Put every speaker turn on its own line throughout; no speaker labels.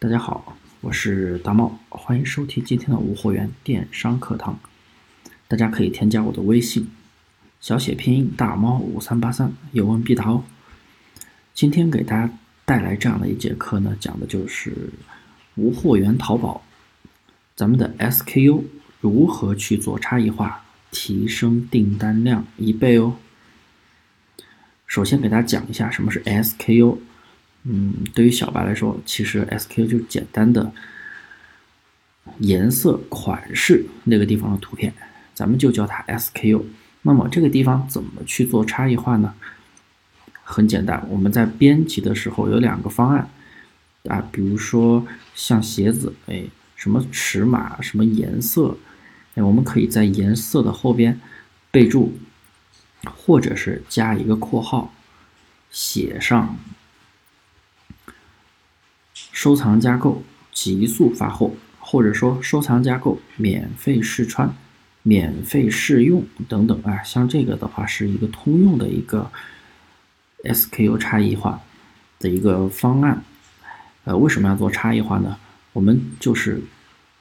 大家好，我是大茂，欢迎收听今天的无货源电商课堂。大家可以添加我的微信，小写拼音大猫五三八三，有问必答哦。今天给大家带来这样的一节课呢，讲的就是无货源淘宝，咱们的 SKU 如何去做差异化，提升订单量一倍哦。首先给大家讲一下什么是 SKU。嗯，对于小白来说，其实 SKU 就是简单的颜色、款式那个地方的图片，咱们就叫它 SKU。那么这个地方怎么去做差异化呢？很简单，我们在编辑的时候有两个方案啊，比如说像鞋子，哎，什么尺码、什么颜色，哎，我们可以在颜色的后边备注，或者是加一个括号，写上。收藏加购，急速发货，或者说收藏加购，免费试穿，免费试用等等啊，像这个的话是一个通用的一个 SKU 差异化的一个方案。呃，为什么要做差异化呢？我们就是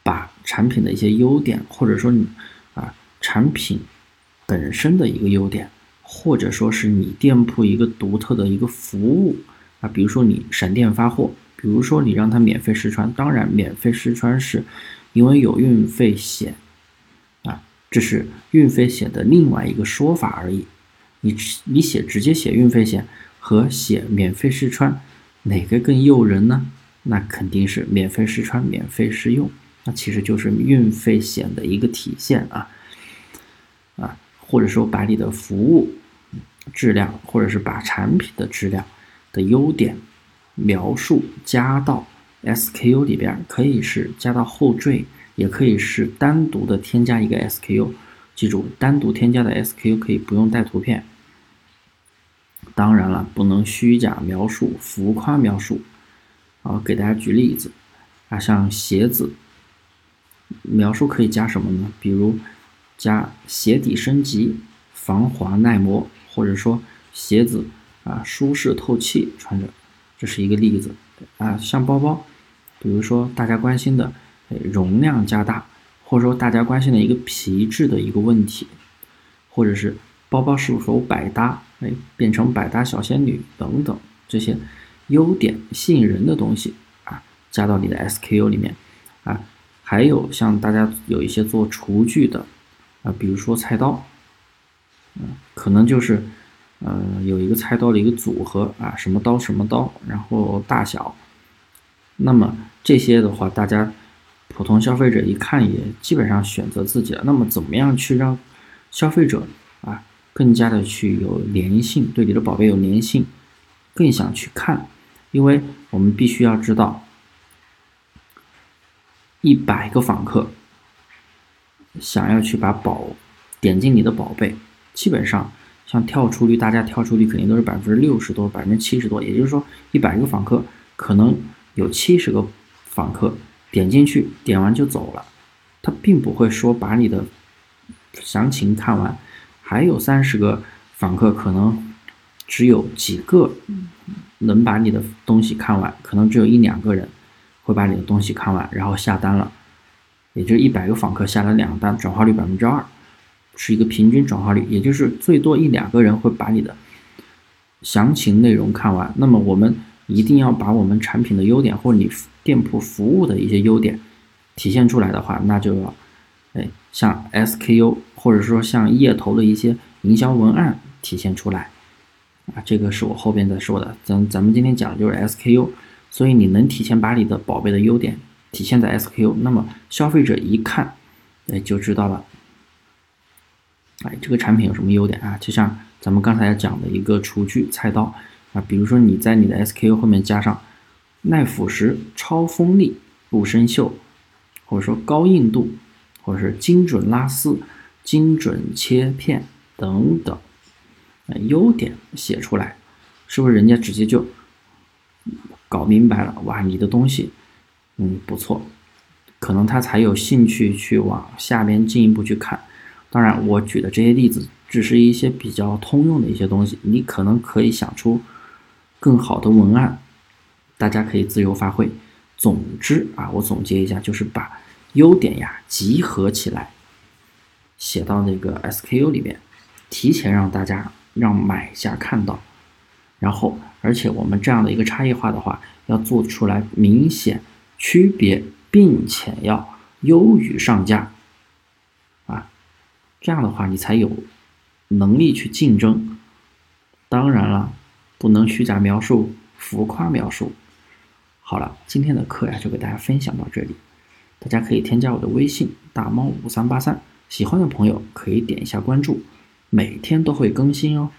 把产品的一些优点，或者说你啊产品本身的一个优点，或者说是你店铺一个独特的一个服务啊，比如说你闪电发货。比如说，你让他免费试穿，当然免费试穿是因为有运费险啊，这是运费险的另外一个说法而已。你你写直接写运费险和写免费试穿，哪个更诱人呢？那肯定是免费试穿、免费试用，那其实就是运费险的一个体现啊啊，或者说把你的服务质量，或者是把产品的质量的优点。描述加到 SKU 里边，可以是加到后缀，也可以是单独的添加一个 SKU。记住，单独添加的 SKU 可以不用带图片。当然了，不能虚假描述、浮夸描述。好，给大家举例子啊，像鞋子，描述可以加什么呢？比如加鞋底升级、防滑耐磨，或者说鞋子啊舒适透气，穿着。这是一个例子啊，像包包，比如说大家关心的容量加大，或者说大家关心的一个皮质的一个问题，或者是包包是否百搭，哎，变成百搭小仙女等等这些优点吸引人的东西啊，加到你的 SKU 里面啊，还有像大家有一些做厨具的啊，比如说菜刀，嗯，可能就是。呃，有一个菜刀的一个组合啊，什么刀什么刀，然后大小，那么这些的话，大家普通消费者一看也基本上选择自己了。那么怎么样去让消费者啊更加的去有粘性，对你的宝贝有粘性，更想去看？因为我们必须要知道，一百个访客想要去把宝点进你的宝贝，基本上。像跳出率，大家跳出率肯定都是百分之六十多、百分之七十多，也就是说，一百个访客可能有七十个访客点进去，点完就走了，他并不会说把你的详情看完，还有三十个访客可能只有几个能把你的东西看完，可能只有一两个人会把你的东西看完，然后下单了，也就一百个访客下了两单，转化率百分之二。是一个平均转化率，也就是最多一两个人会把你的详情内容看完。那么我们一定要把我们产品的优点或者你店铺服务的一些优点体现出来的话，那就要哎像 SKU 或者说像页头的一些营销文案体现出来啊。这个是我后边再说的。咱咱们今天讲的就是 SKU，所以你能提前把你的宝贝的优点体现在 SKU，那么消费者一看哎就知道了。哎，这个产品有什么优点啊？就像咱们刚才讲的一个厨具菜刀啊，比如说你在你的 SKU 后面加上耐腐蚀、超锋利、不生锈，或者说高硬度，或者是精准拉丝、精准切片等等，优点写出来，是不是人家直接就搞明白了？哇，你的东西嗯不错，可能他才有兴趣去往下边进一步去看。当然，我举的这些例子只是一些比较通用的一些东西，你可能可以想出更好的文案，大家可以自由发挥。总之啊，我总结一下，就是把优点呀集合起来，写到那个 SKU 里面，提前让大家让买家看到。然后，而且我们这样的一个差异化的话，要做出来明显区别，并且要优于上家，这样的话你才有能力去竞争。当然了，不能虚假描述、浮夸描述。好了，今天的课呀就给大家分享到这里，大家可以添加我的微信大猫五三八三，喜欢的朋友可以点一下关注，每天都会更新哦。